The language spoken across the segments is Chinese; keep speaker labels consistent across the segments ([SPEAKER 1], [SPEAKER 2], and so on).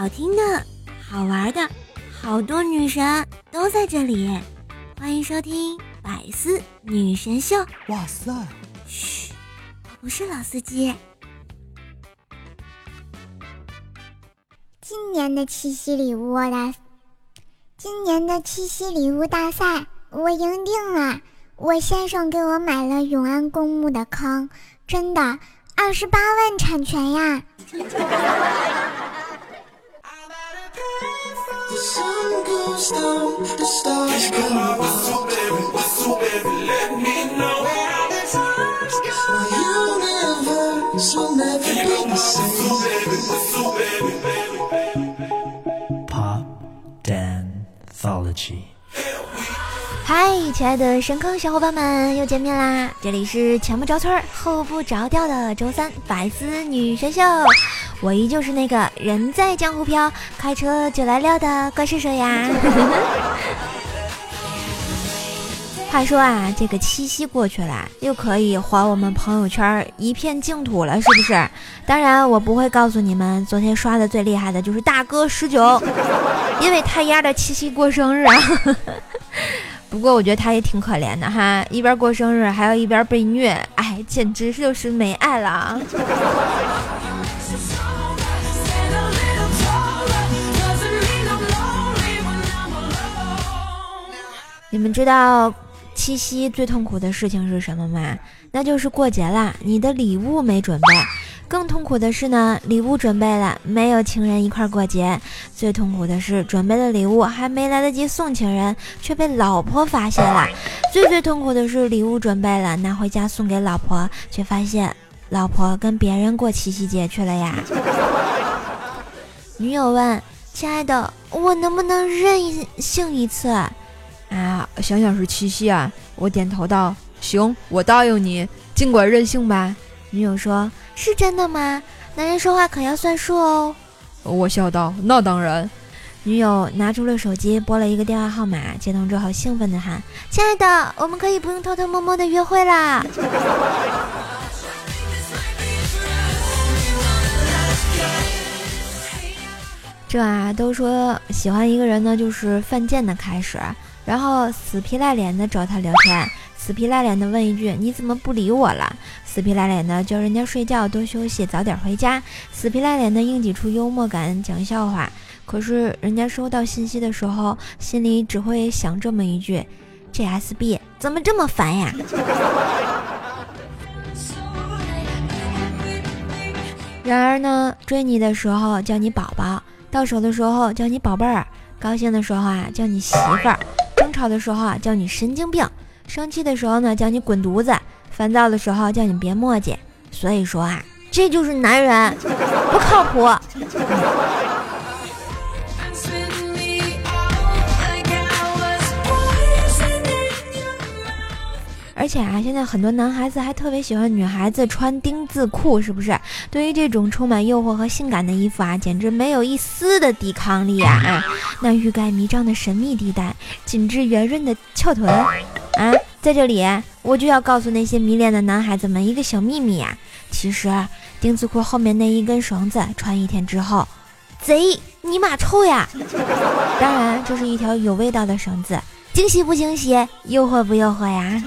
[SPEAKER 1] 好听的、好玩的，好多女神都在这里。欢迎收听《百思女神秀》。哇塞！嘘，我不是老司机。
[SPEAKER 2] 今年的七夕礼物大，今年的七夕礼物大赛我赢定了！我先生给我买了永安公墓的坑，真的，二十八万产权呀！
[SPEAKER 1] 嗨，亲爱的深坑小伙伴们，又见面啦！这里是前不着村后不着调的周三百思女神秀，我依旧是那个人在江湖飘，开车就来撩的怪兽兽呀。话说啊，这个七夕过去了，又可以还我们朋友圈一片净土了，是不是？当然，我不会告诉你们，昨天刷的最厉害的就是大哥十九，因为他丫的七夕过生日啊。不过我觉得他也挺可怜的哈，一边过生日还要一边被虐，哎，简直就是没爱了。你们知道七夕最痛苦的事情是什么吗？那就是过节啦，你的礼物没准备。更痛苦的是呢，礼物准备了，没有情人一块过节。最痛苦的是，准备了礼物还没来得及送情人，却被老婆发现了。最最痛苦的是，礼物准备了，拿回家送给老婆，却发现老婆跟别人过七夕节去了呀。女友问：“亲爱的，我能不能任性一次？”
[SPEAKER 3] 啊，想想是七夕啊，我点头道：“行，我答应你，尽管任性吧。”
[SPEAKER 1] 女友说：“是真的吗？男人说话可要算数哦。”
[SPEAKER 3] 我笑道：“那当然。”
[SPEAKER 1] 女友拿出了手机，拨了一个电话号码，接通之后兴奋地喊：“亲爱的，我们可以不用偷偷摸摸的约会啦！”这啊，都说喜欢一个人呢，就是犯贱的开始，然后死皮赖脸的找他聊天。死皮赖脸的问一句：“你怎么不理我了？”死皮赖脸的叫人家睡觉多休息，早点回家。死皮赖脸的硬挤出幽默感讲笑话，可是人家收到信息的时候，心里只会想这么一句：“GSB 怎么这么烦呀？” 然而呢，追你的时候叫你宝宝，到手的时候叫你宝贝儿，高兴的时候啊叫你媳妇儿，争吵的时候啊叫你神经病。生气的时候呢，叫你滚犊子；烦躁的时候叫你别墨迹。所以说啊，这就是男人不靠谱。而且啊，现在很多男孩子还特别喜欢女孩子穿丁字裤，是不是？对于这种充满诱惑和性感的衣服啊，简直没有一丝的抵抗力啊！那欲盖弥彰的神秘地带，紧致圆润的翘臀，啊，在这里我就要告诉那些迷恋的男孩子们一个小秘密呀，其实丁字裤后面那一根绳子穿一天之后，贼尼玛臭呀！当然，这是一条有味道的绳子。惊喜不惊喜，诱惑不诱惑呀？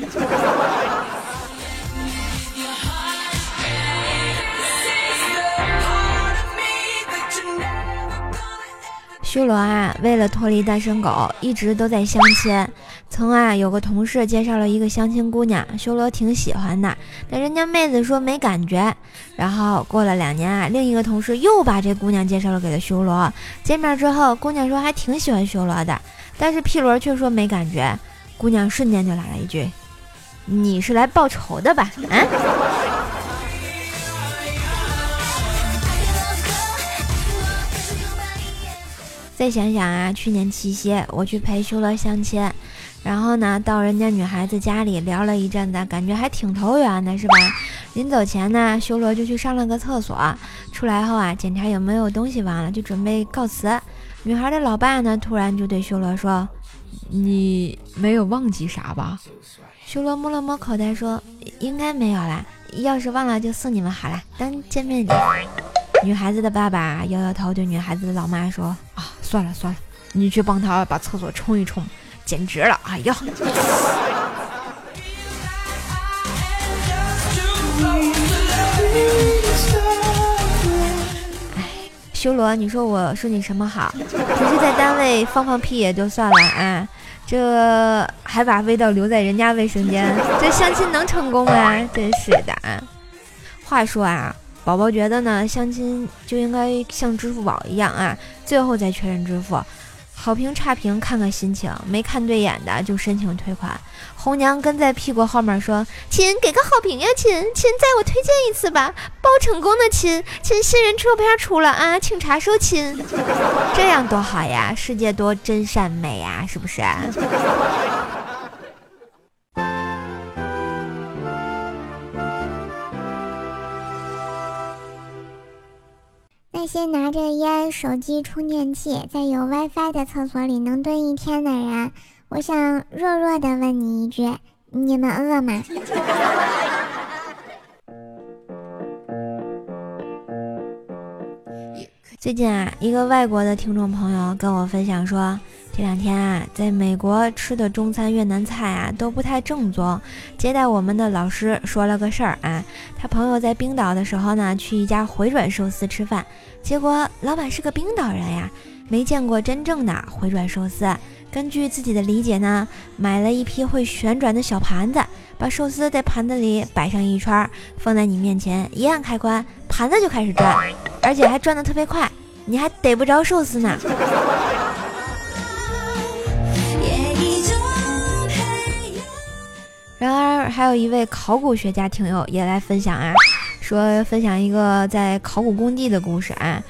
[SPEAKER 1] 修罗啊，为了脱离单身狗，一直都在相亲。曾啊，有个同事介绍了一个相亲姑娘，修罗挺喜欢的，但人家妹子说没感觉。然后过了两年啊，另一个同事又把这姑娘介绍了给了修罗。见面之后，姑娘说还挺喜欢修罗的。但是屁轮却说没感觉，姑娘瞬间就来了一句：“你是来报仇的吧？”啊！再想想啊，去年七夕我去陪修罗相亲，然后呢到人家女孩子家里聊了一阵子，感觉还挺投缘的，是吧？临走前呢，修罗就去上了个厕所，出来后啊检查有没有东西忘了，就准备告辞。女孩的老爸呢，突然就对修罗说：“
[SPEAKER 3] 你没有忘记啥吧？”
[SPEAKER 1] 修罗摸了摸口袋说：“应该没有啦，要是忘了就送你们好了，当见面礼。”女孩子的爸爸摇摇头，对女孩子的老妈说：“
[SPEAKER 3] 啊，算了算了，你去帮他把厕所冲一冲，简直了！哎呀。”
[SPEAKER 1] 修罗，你说我说你什么好？只是在单位放放屁也就算了啊，这还把味道留在人家卫生间，这相亲能成功吗？真是的啊。话说啊，宝宝觉得呢，相亲就应该像支付宝一样啊，最后再确认支付。好评差评看看心情，没看对眼的就申请退款。红娘跟在屁股后面说：“亲，给个好评呀，亲亲，再我推荐一次吧，包成功的亲亲，新人车片出了啊，请查收亲，这样多好呀，世界多真善美呀，是不是？”
[SPEAKER 2] 那些拿着烟、手机充电器，在有 WiFi 的厕所里能蹲一天的人，我想弱弱的问你一句：你们饿吗？
[SPEAKER 1] 最近啊，一个外国的听众朋友跟我分享说。这两天啊，在美国吃的中餐、越南菜啊都不太正宗。接待我们的老师说了个事儿啊，他朋友在冰岛的时候呢，去一家回转寿司吃饭，结果老板是个冰岛人呀，没见过真正的回转寿司。根据自己的理解呢，买了一批会旋转的小盘子，把寿司在盘子里摆上一圈，放在你面前，一按开关，盘子就开始转，而且还转得特别快，你还逮不着寿司呢。然而，还有一位考古学家听友也来分享啊，说分享一个在考古工地的故事啊。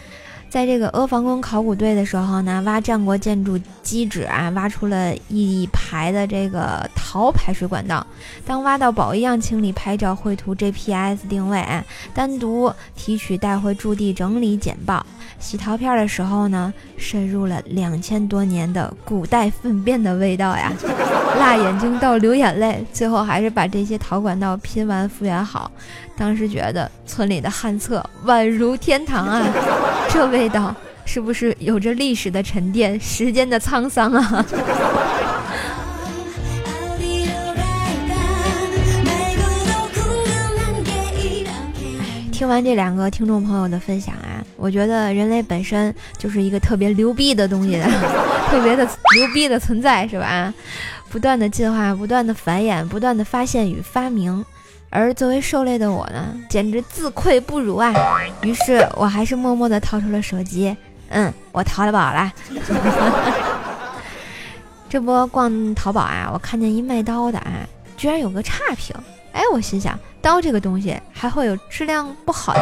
[SPEAKER 1] 在这个阿房宫考古队的时候呢，挖战国建筑基址啊，挖出了一排的这个陶排水管道。当挖到宝一样清理、拍照、绘图、GPS 定位，单独提取带回驻地整理简报。洗陶片的时候呢，渗入了两千多年的古代粪便的味道呀，辣眼睛到流眼泪。最后还是把这些陶管道拼完复原好。当时觉得村里的旱厕宛如天堂啊，这味道是不是有着历史的沉淀、时间的沧桑啊？听完这两个听众朋友的分享啊，我觉得人类本身就是一个特别牛逼的东西，特别的牛逼的存在，是吧？不断的进化，不断的繁衍，不断的发现与发明。而作为受累的我呢，简直自愧不如啊！于是我还是默默地掏出了手机，嗯，我淘了宝了。这波逛淘宝啊，我看见一卖刀的啊，居然有个差评。哎，我心想，刀这个东西还会有质量不好的？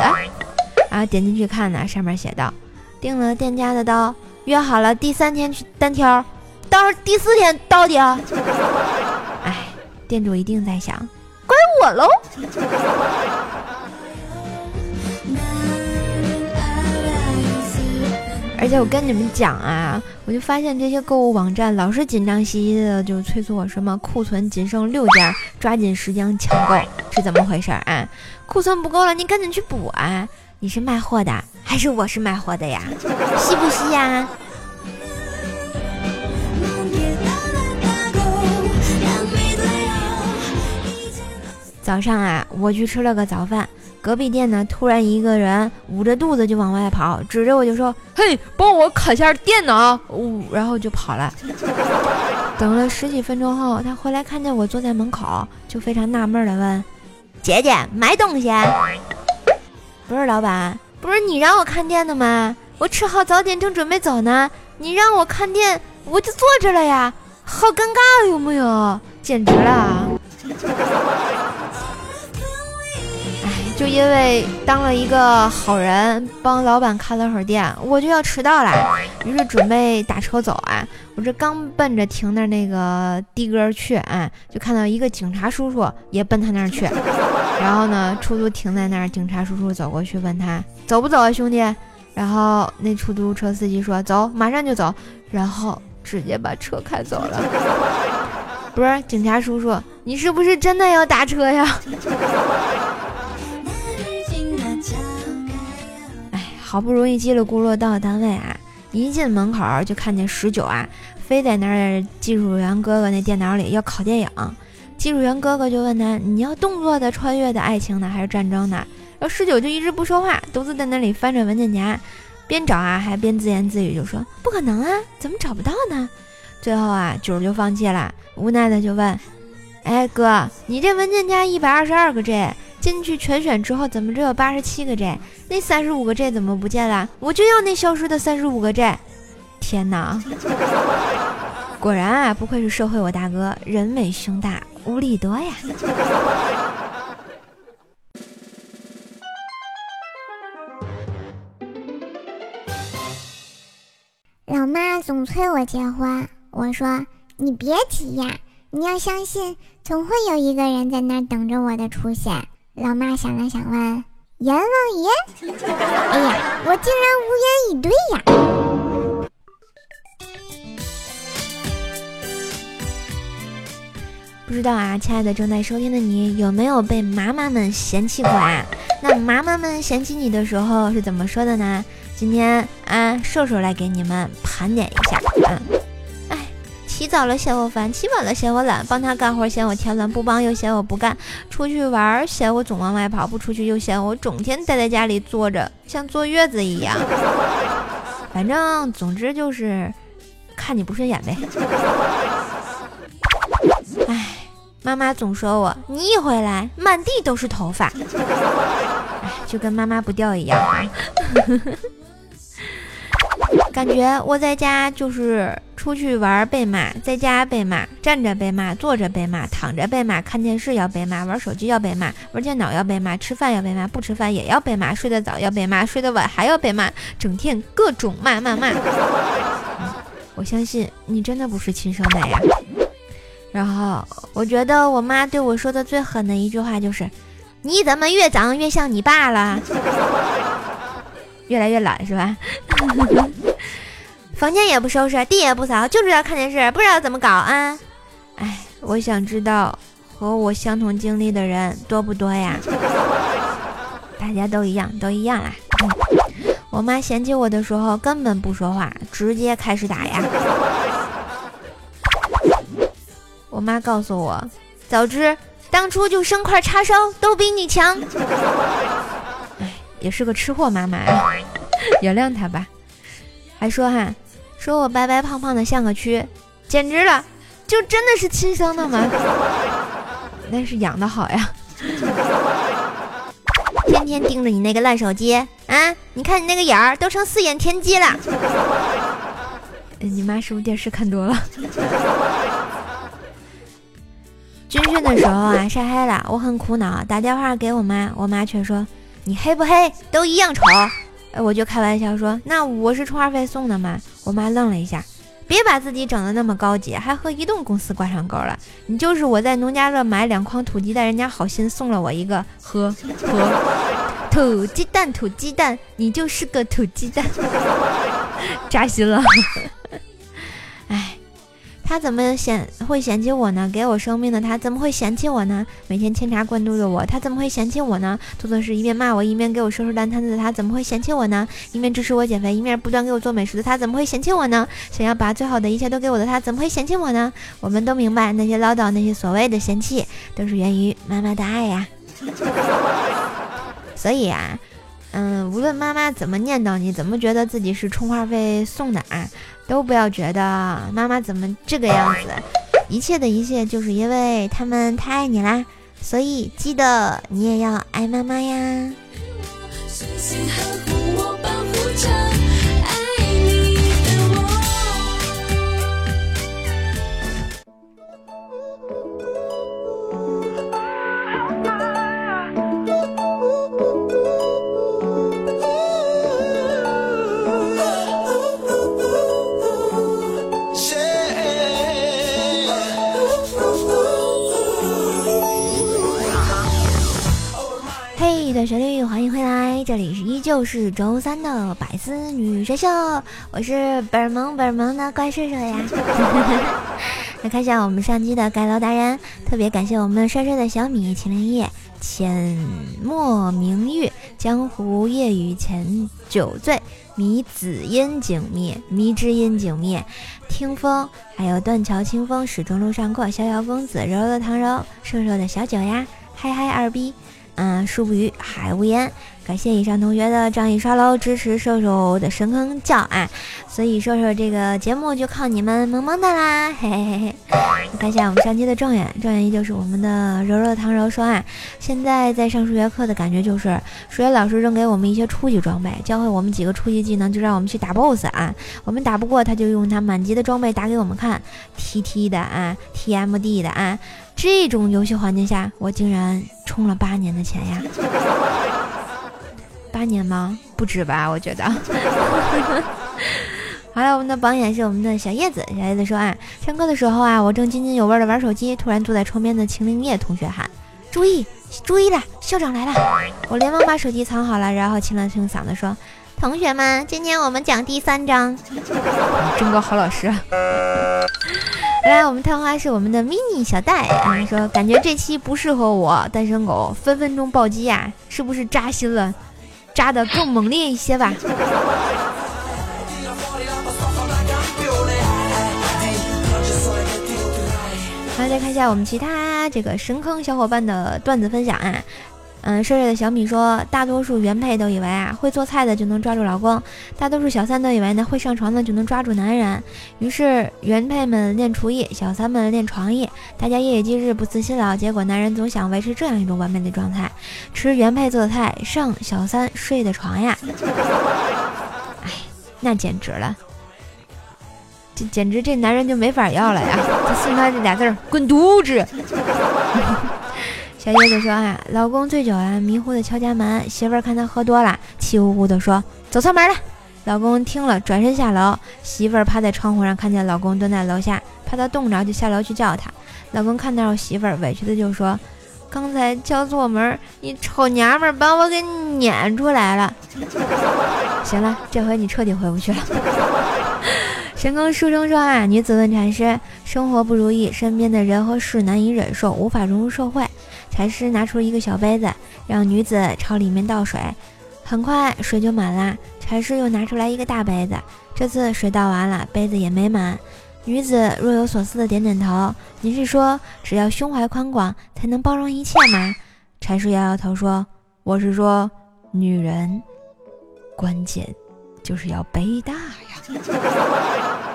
[SPEAKER 1] 然后，点进去看呢，上面写道：订了店家的刀，约好了第三天去单挑，到第四天到底啊？哎，店主一定在想。我喽！而且我跟你们讲啊，我就发现这些购物网站老是紧张兮兮的，就催促我什么库存仅剩六件，抓紧时间抢购，是怎么回事啊？库存不够了，你赶紧去补啊！你是卖货的还是我是卖货的呀？吸不吸呀？早上啊，我去吃了个早饭，隔壁店呢，突然一个人捂着肚子就往外跑，指着我就说：“嘿，帮我看下电脑。”，然后就跑了。等了十几分钟后，他回来看见我坐在门口，就非常纳闷的问：“姐姐，买东西？”“不是，老板，不是你让我看店的吗？我吃好早点正准备走呢，你让我看店，我就坐着了呀，好尴尬，有没有？简直了！”就因为当了一个好人，帮老板看了会儿店，我就要迟到了，于是准备打车走啊。我这刚奔着停那那个的哥去啊，就看到一个警察叔叔也奔他那儿去。然后呢，出租停在那儿，警察叔叔走过去问他走不走啊，兄弟？然后那出租车司机说走，马上就走。然后直接把车开走了。不是警察叔叔，你是不是真的要打车呀？好不容易叽里咕噜到了单位啊，一进门口就看见十九啊，非在那儿技术员哥哥那电脑里要拷电影。技术员哥哥就问他：“你要动作的、穿越的、爱情的，还是战争的？”然后十九就一直不说话，独自在那里翻着文件夹，边找啊还边自言自语，就说：“不可能啊，怎么找不到呢？”最后啊，九就放弃了，无奈的就问：“哎哥，你这文件夹一百二十二个 G，进去全选之后怎么只有八十七个 G？那三十五个 G 怎么不见了？我就要那消失的三十五个 G！天哪！果然啊，不愧是社会我大哥，人美胸大。”无力多呀！
[SPEAKER 2] 老妈总催我结婚，我说你别急呀，你要相信，总会有一个人在那等着我的出现。老妈想了想，问：阎王爷？哎呀，我竟然无言以对呀！
[SPEAKER 1] 不知道啊，亲爱的正在收听的你，有没有被妈妈们嫌弃过啊？那妈妈们嫌弃你的时候是怎么说的呢？今天啊，瘦瘦来给你们盘点一下。嗯，起早了嫌我烦，起晚了嫌我懒，帮他干活嫌我添乱，不帮又嫌我不干，出去玩嫌我总往外跑，不出去又嫌我整天待在家里坐着，像坐月子一样。反正总之就是看你不顺眼呗。哎。妈妈总说我，你一回来满地都是头发，哎，就跟妈妈不掉一样。感觉我在家就是出去玩被骂，在家被骂，站着被骂，坐着被骂，躺着被骂，看电视要被骂，玩手机要被骂，玩电脑要被骂，吃饭要被骂，不吃饭也要被骂，睡得早要被骂，睡得晚还要被骂，整天各种骂骂骂。我相信你真的不是亲生的呀。然后我觉得我妈对我说的最狠的一句话就是：“你怎么越长越像你爸了？越来越懒是吧？房间也不收拾，地也不扫，就知道看电视，不知道怎么搞啊！哎，我想知道和我相同经历的人多不多呀？大家都一样，都一样啦。我妈嫌弃我的时候根本不说话，直接开始打呀。”我妈告诉我，早知当初就生块叉烧都比你强。也是个吃货妈妈，原谅她吧。还说哈，说我白白胖胖的像个蛆，简直了，就真的是亲生的吗？那是养的好呀。天天盯着你那个烂手机啊！你看你那个眼儿都成四眼田鸡了。你妈是不是电视看多了？军训的时候啊，晒黑了，我很苦恼，打电话给我妈，我妈却说：“你黑不黑都一样丑。”哎，我就开玩笑说：“那我是充话费送的吗？”我妈愣了一下，别把自己整的那么高级，还和移动公司挂上钩了。你就是我在农家乐买两筐土鸡蛋，人家好心送了我一个，呵呵，土鸡蛋，土鸡蛋，你就是个土鸡蛋，扎心了。他怎么嫌会嫌弃我呢？给我生命的他怎么会嫌弃我呢？每天牵茶灌肚的我，他怎么会嫌弃我呢？做错事一面骂我一面给我收拾烂摊子的他怎么会嫌弃我呢？一面支持我减肥一面不断给我做美食的他怎么会嫌弃我呢？想要把最好的一切都给我的他怎么会嫌弃我呢？我们都明白那些唠叨那些所谓的嫌弃都是源于妈妈的爱呀。所以啊，嗯，无论妈妈怎么念叨你，怎么觉得自己是充话费送的啊？都不要觉得妈妈怎么这个样子，一切的一切就是因为他们太爱你啦，所以记得你也要爱妈妈呀。嘿，短旋律，欢迎回来，这里是依旧是周三的百思女神秀，我是本萌本萌的怪兽兽呀。来看一下我们上期的盖楼达人，特别感谢我们帅帅的小米秦灵叶、浅墨明玉、江湖夜雨前酒醉、迷紫烟景灭、迷之烟景灭、听风，还有断桥清风始终路上过、逍遥公子、柔柔的唐柔、瘦瘦的小九呀、嗨嗨二逼。嗯，树不语，海无言。感谢以上同学的仗义刷楼支持瘦瘦的神坑教啊！所以瘦瘦这个节目就靠你们萌萌的啦，嘿嘿嘿嘿。看一下我们上期的状元，状元依旧是我们的柔柔唐柔说啊。现在在上数学课的感觉就是，数学老师扔给我们一些初级装备，教会我们几个初级技能，就让我们去打 BOSS 啊。我们打不过他，就用他满级的装备打给我们看，TT 的啊，TMD 的啊。这种游戏环境下，我竟然充了八年的钱呀！八年吗？不止吧？我觉得。好了，我们的榜眼是我们的小叶子。小叶子说啊，上课的时候啊，我正津津有味的玩手机，突然坐在窗边的秦灵叶同学喊：“注意，注意了，校长来了！”我连忙把手机藏好了，然后清了清嗓子说：“同学们，今天我们讲第三章。”真个好老师。来，我们探花是我们的 mini 小戴啊，说感觉这期不适合我，单身狗分分钟暴击呀，是不是扎心了？扎的更猛烈一些吧。好，再看一下我们其他这个神坑小伙伴的段子分享啊。嗯，帅帅的小米说，大多数原配都以为啊，会做菜的就能抓住老公；大多数小三都以为呢，会上床的就能抓住男人。于是原配们练厨艺，小三们练床艺，大家夜以继日不辞辛劳，结果男人总想维持这样一种完美的状态：吃原配做的菜，上小三睡的床呀！哎，那简直了，这简直这男人就没法要了呀！就送他这俩字儿：滚犊子！小叶子说：“啊，老公醉酒了，迷糊的敲家门。媳妇儿看他喝多了，气呼呼的说：走错门了。老公听了，转身下楼。媳妇儿趴在窗户上，看见老公蹲在楼下，怕他冻着，就下楼去叫他。老公看到媳妇儿，委屈的就说：刚才敲错门，你丑娘们把我给撵出来了。行了，这回你彻底回不去了。神坑书生说：啊，女子问禅师：生活不如意，身边的人和事难以忍受，无法融入社会。”禅师拿出一个小杯子，让女子朝里面倒水，很快水就满了。禅师又拿出来一个大杯子，这次水倒完了，杯子也没满。女子若有所思的点点头：“您是说，只要胸怀宽广，才能包容一切吗？”禅师摇摇头说：“我是说，女人，关键就是要杯大呀。”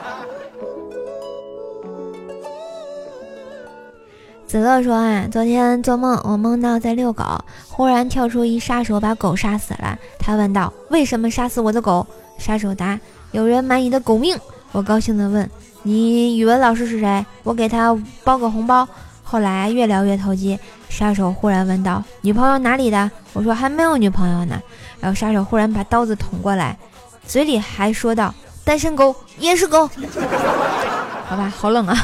[SPEAKER 1] 子乐说：“啊，昨天做梦，我梦到在遛狗，忽然跳出一杀手，把狗杀死了。他问道：‘为什么杀死我的狗？’杀手答：‘有人买你的狗命。’我高兴地问：‘你语文老师是谁？我给他包个红包。’后来越聊越投机，杀手忽然问道：‘女朋友哪里的？’我说：‘还没有女朋友呢。’然后杀手忽然把刀子捅过来，嘴里还说道：‘单身狗也是狗。’好吧，好冷啊。”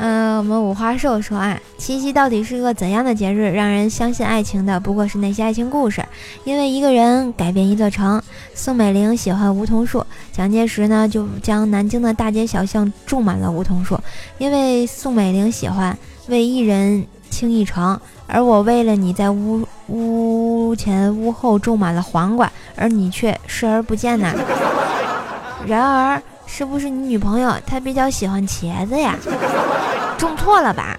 [SPEAKER 1] 嗯，我们五花兽说啊，七夕到底是个怎样的节日？让人相信爱情的不过是那些爱情故事。因为一个人改变一座城。宋美龄喜欢梧桐树，蒋介石呢就将南京的大街小巷种满了梧桐树。因为宋美龄喜欢为一人倾一城，而我为了你在屋屋前屋后种满了黄瓜，而你却视而不见呢。然而。是不是你女朋友她比较喜欢茄子呀？种错了吧？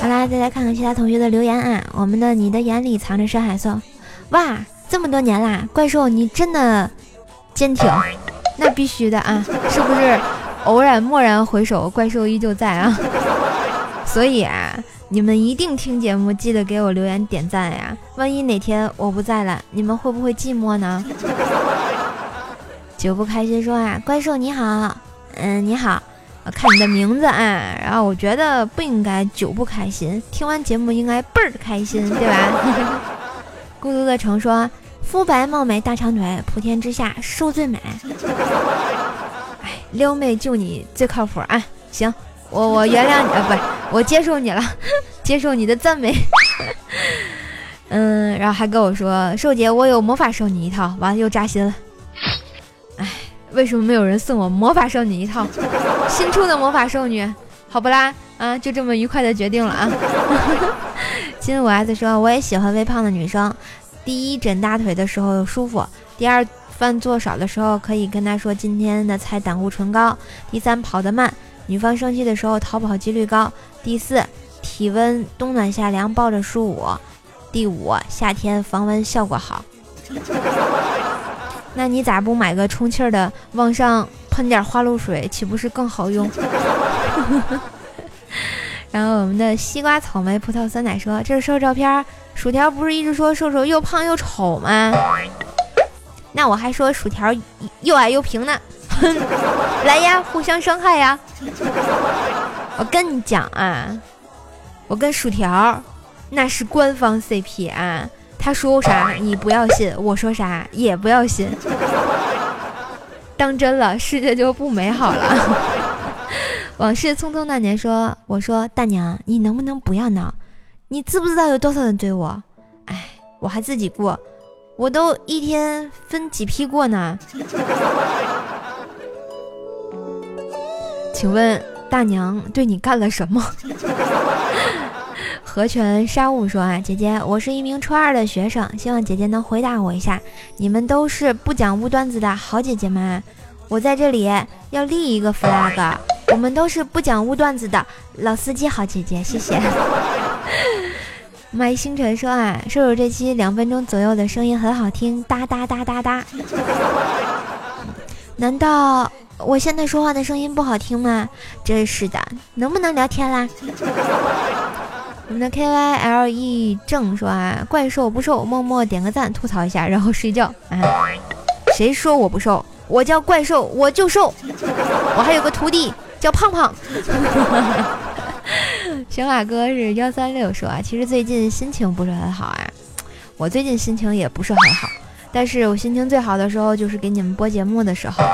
[SPEAKER 1] 好啦，再来看看其他同学的留言啊。我们的你的眼里藏着山海色，哇，这么多年啦，怪兽你真的坚挺，那必须的啊！是不是偶然蓦然回首，怪兽依旧在啊？所以啊。你们一定听节目，记得给我留言点赞呀！万一哪天我不在了，你们会不会寂寞呢？久不开心说啊，怪兽你好，嗯你好，我看你的名字啊，然后我觉得不应该久不开心，听完节目应该倍儿开心，对吧？孤独的城说，肤白貌美大长腿，普天之下瘦最美。哎，撩妹就你最靠谱啊！行。我我原谅你啊，不，我接受你了，接受你的赞美。嗯，然后还跟我说瘦姐，我有魔法少女一套，完了又扎心了。哎，为什么没有人送我魔法少女一套？新出的魔法少女，好不啦？啊，就这么愉快的决定了啊。金五 S 说，我也喜欢微胖的女生。第一，枕大腿的时候舒服；第二，饭做少的时候可以跟她说今天的菜胆固醇高；第三，跑得慢，女方生气的时候逃跑几率高；第四，体温冬暖夏凉抱着舒五；第五，夏天防蚊效果好。那你咋不买个充气的，往上喷点花露水，岂不是更好用？然后我们的西瓜、草莓、葡萄、酸奶说：“这是瘦照片。”薯条不是一直说瘦瘦又胖又丑吗？那我还说薯条又矮又平呢。来呀，互相伤害呀！我跟你讲啊，我跟薯条那是官方 CP 啊，他说啥你不要信，我说啥也不要信。当真了，世界就不美好了。往事匆匆那年，说我说大娘，你能不能不要闹？你知不知道有多少人追我？哎，我还自己过，我都一天分几批过呢。请问大娘对你干了什么？河泉沙雾说啊，姐姐，我是一名初二的学生，希望姐姐能回答我一下。你们都是不讲污段子的好姐姐们，我在这里要立一个 flag。我们都是不讲污段子的老司机，好姐姐，谢谢。麦星辰说啊，瘦瘦这期两分钟左右的声音很好听，哒哒哒哒哒。难道我现在说话的声音不好听吗？真是的，能不能聊天啦？我们的 K Y L E 正说啊，怪兽不瘦，默默点个赞，吐槽一下，然后睡觉。啊，谁说我不瘦？我叫怪兽，我就瘦。我还有个徒弟。叫胖胖，小马哥是幺三六说啊，其实最近心情不是很好啊，我最近心情也不是很好，但是我心情最好的时候就是给你们播节目的时候，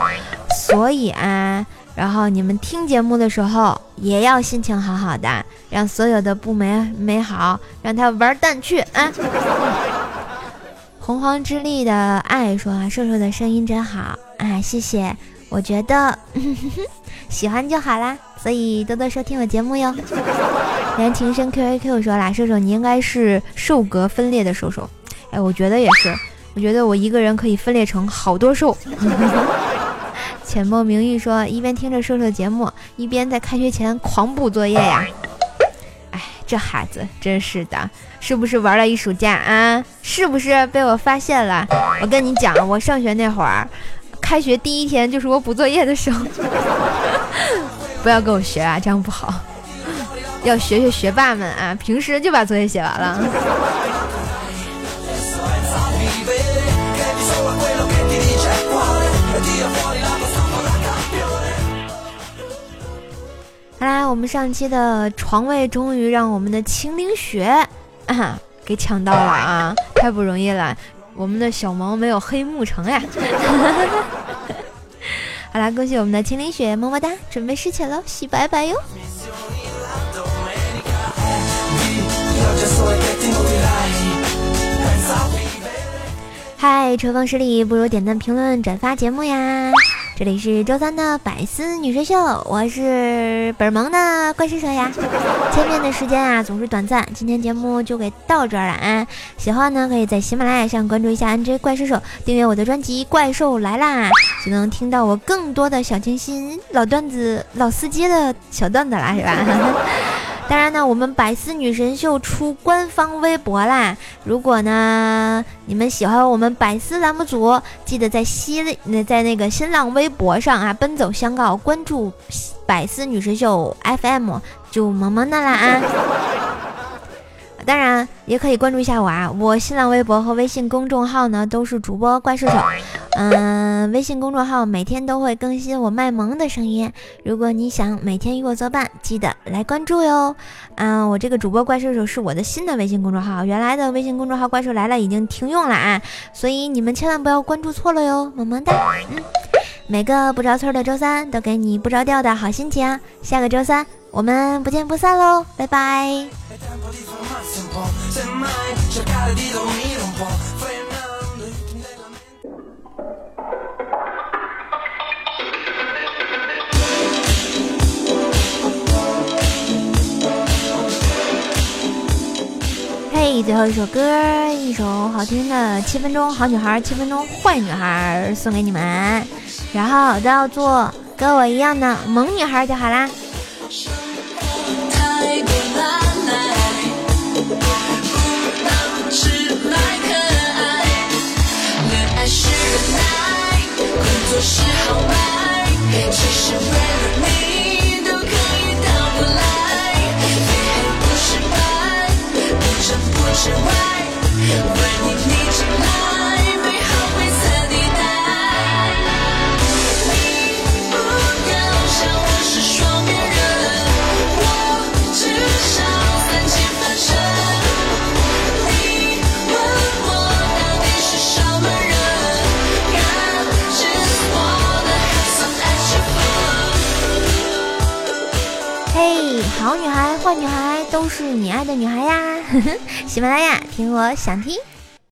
[SPEAKER 1] 所以啊，然后你们听节目的时候也要心情好好的，让所有的不美美好让它玩蛋去啊。洪荒之力的爱说啊，瘦瘦的声音真好啊，谢谢。我觉得 喜欢就好啦，所以多多收听我节目哟。连情深 Q A Q 说啦，瘦瘦你应该是兽格分裂的瘦瘦，哎，我觉得也是，我觉得我一个人可以分裂成好多兽。浅墨明玉说，一边听着瘦瘦节目，一边在开学前狂补作业呀。哎，这孩子真是的，是不是玩了一暑假啊？是不是被我发现了？我跟你讲，我上学那会儿。开学第一天就是我补作业的时候，不要跟我学啊，这样不好。要学学学霸们啊，平时就把作业写完了。好啦，我们上期的床位终于让我们的青灵雪啊给抢到了啊，太不容易了。我们的小毛没有黑幕城呀！好啦，恭喜我们的青灵雪，么么哒！准备侍寝喽，洗白白哟！嗨，抽风十里不如点赞、评论、转发节目呀！这里是周三的百思女神秀，我是本萌的怪兽兽呀。见面的时间啊总是短暂，今天节目就给到这儿了啊。喜欢呢可以在喜马拉雅上关注一下 NJ 怪兽手，订阅我的专辑《怪兽来啦》，就能听到我更多的小清新、老段子、老司机的小段子啦，是吧？当然呢，我们百思女神秀出官方微博啦！如果呢你们喜欢我们百思栏目组，记得在新那在那个新浪微博上啊奔走相告，关注百思女神秀 FM，就萌萌的啦啊！当然也可以关注一下我啊，我新浪微博和微信公众号呢都是主播怪兽手，嗯，微信公众号每天都会更新我卖萌的声音，如果你想每天与我作伴，记得来关注哟。嗯，我这个主播怪兽手是我的新的微信公众号，原来的微信公众号怪兽来了已经停用了啊，所以你们千万不要关注错了哟，么么哒。嗯，每个不着村的周三都给你不着调的好心情，下个周三我们不见不散喽，拜拜。
[SPEAKER 4] 嘿，最后一首歌，一首好听的《七分钟好女孩》，七分钟坏女孩，送给你们。然后都要做跟我一样的萌女孩就好啦。生活太多都是你爱的女孩呀！喜马拉雅，听我想听。